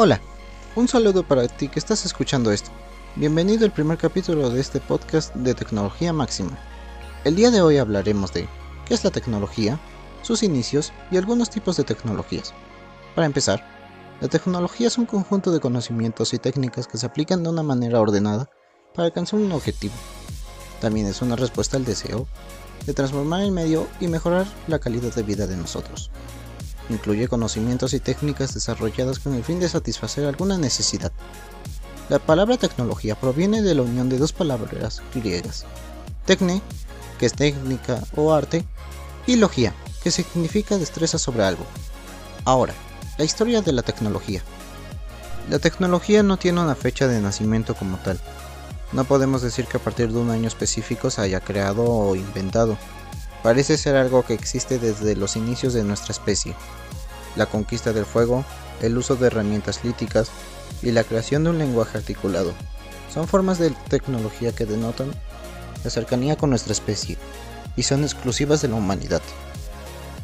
Hola, un saludo para ti que estás escuchando esto. Bienvenido al primer capítulo de este podcast de tecnología máxima. El día de hoy hablaremos de qué es la tecnología, sus inicios y algunos tipos de tecnologías. Para empezar, la tecnología es un conjunto de conocimientos y técnicas que se aplican de una manera ordenada para alcanzar un objetivo. También es una respuesta al deseo de transformar el medio y mejorar la calidad de vida de nosotros. Incluye conocimientos y técnicas desarrolladas con el fin de satisfacer alguna necesidad. La palabra tecnología proviene de la unión de dos palabras griegas, tecne, que es técnica o arte, y logia, que significa destreza sobre algo. Ahora, la historia de la tecnología. La tecnología no tiene una fecha de nacimiento como tal. No podemos decir que a partir de un año específico se haya creado o inventado. Parece ser algo que existe desde los inicios de nuestra especie. La conquista del fuego, el uso de herramientas líticas y la creación de un lenguaje articulado son formas de tecnología que denotan la cercanía con nuestra especie y son exclusivas de la humanidad.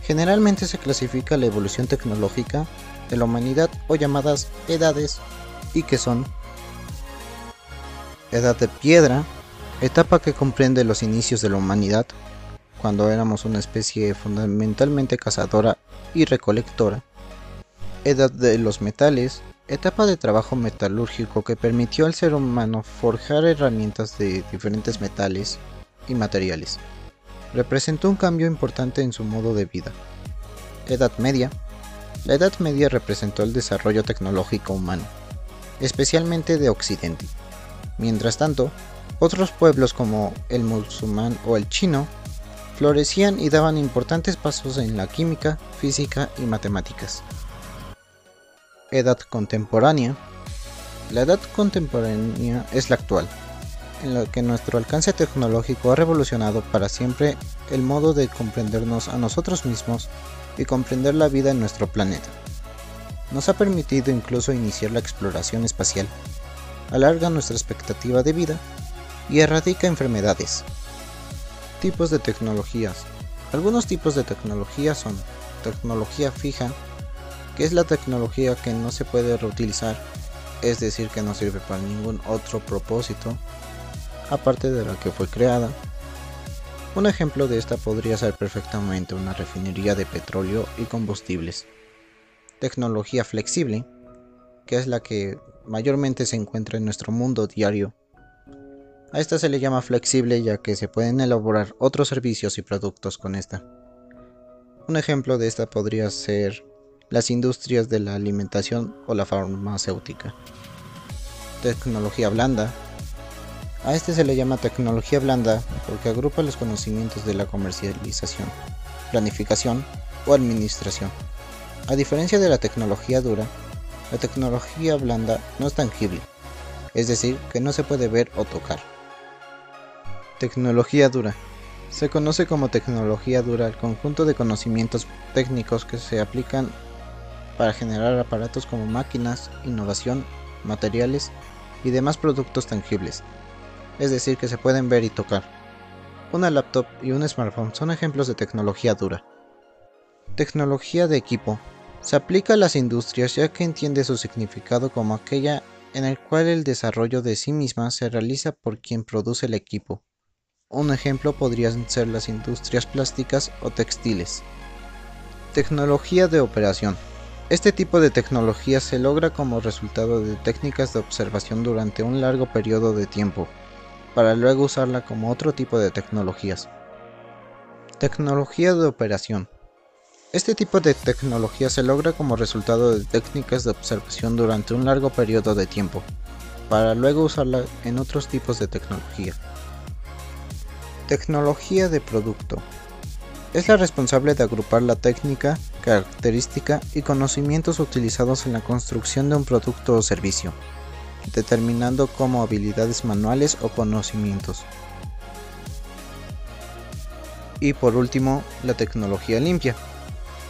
Generalmente se clasifica la evolución tecnológica de la humanidad o llamadas edades y que son edad de piedra, etapa que comprende los inicios de la humanidad, cuando éramos una especie fundamentalmente cazadora y recolectora, edad de los metales, etapa de trabajo metalúrgico que permitió al ser humano forjar herramientas de diferentes metales y materiales. Representó un cambio importante en su modo de vida. Edad Media. La Edad Media representó el desarrollo tecnológico humano, especialmente de Occidente. Mientras tanto, otros pueblos como el musulmán o el chino florecían y daban importantes pasos en la química, física y matemáticas. Edad contemporánea. La edad contemporánea es la actual, en la que nuestro alcance tecnológico ha revolucionado para siempre el modo de comprendernos a nosotros mismos y comprender la vida en nuestro planeta. Nos ha permitido incluso iniciar la exploración espacial, alarga nuestra expectativa de vida y erradica enfermedades, Tipos de tecnologías. Algunos tipos de tecnología son tecnología fija, que es la tecnología que no se puede reutilizar, es decir, que no sirve para ningún otro propósito, aparte de la que fue creada. Un ejemplo de esta podría ser perfectamente una refinería de petróleo y combustibles. Tecnología flexible, que es la que mayormente se encuentra en nuestro mundo diario a esta se le llama flexible ya que se pueden elaborar otros servicios y productos con esta. Un ejemplo de esta podría ser las industrias de la alimentación o la farmacéutica. Tecnología blanda. A este se le llama tecnología blanda porque agrupa los conocimientos de la comercialización, planificación o administración. A diferencia de la tecnología dura, la tecnología blanda no es tangible, es decir, que no se puede ver o tocar. Tecnología dura. Se conoce como tecnología dura el conjunto de conocimientos técnicos que se aplican para generar aparatos como máquinas, innovación, materiales y demás productos tangibles, es decir, que se pueden ver y tocar. Una laptop y un smartphone son ejemplos de tecnología dura. Tecnología de equipo. Se aplica a las industrias ya que entiende su significado como aquella en el cual el desarrollo de sí misma se realiza por quien produce el equipo, un ejemplo podrían ser las industrias plásticas o textiles. Tecnología de operación. Este tipo de tecnología se logra como resultado de técnicas de observación durante un largo periodo de tiempo, para luego usarla como otro tipo de tecnologías. Tecnología de operación. Este tipo de tecnología se logra como resultado de técnicas de observación durante un largo periodo de tiempo, para luego usarla en otros tipos de tecnología. Tecnología de producto. Es la responsable de agrupar la técnica, característica y conocimientos utilizados en la construcción de un producto o servicio, determinando como habilidades manuales o conocimientos. Y por último, la tecnología limpia,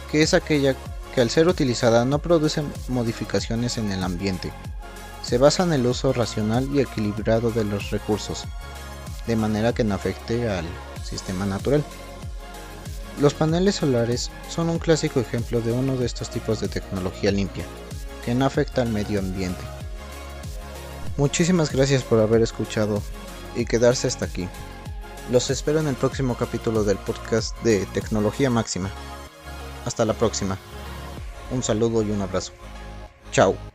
que es aquella que al ser utilizada no produce modificaciones en el ambiente. Se basa en el uso racional y equilibrado de los recursos, de manera que no afecte al sistema natural. Los paneles solares son un clásico ejemplo de uno de estos tipos de tecnología limpia, que no afecta al medio ambiente. Muchísimas gracias por haber escuchado y quedarse hasta aquí. Los espero en el próximo capítulo del podcast de Tecnología Máxima. Hasta la próxima. Un saludo y un abrazo. Chao.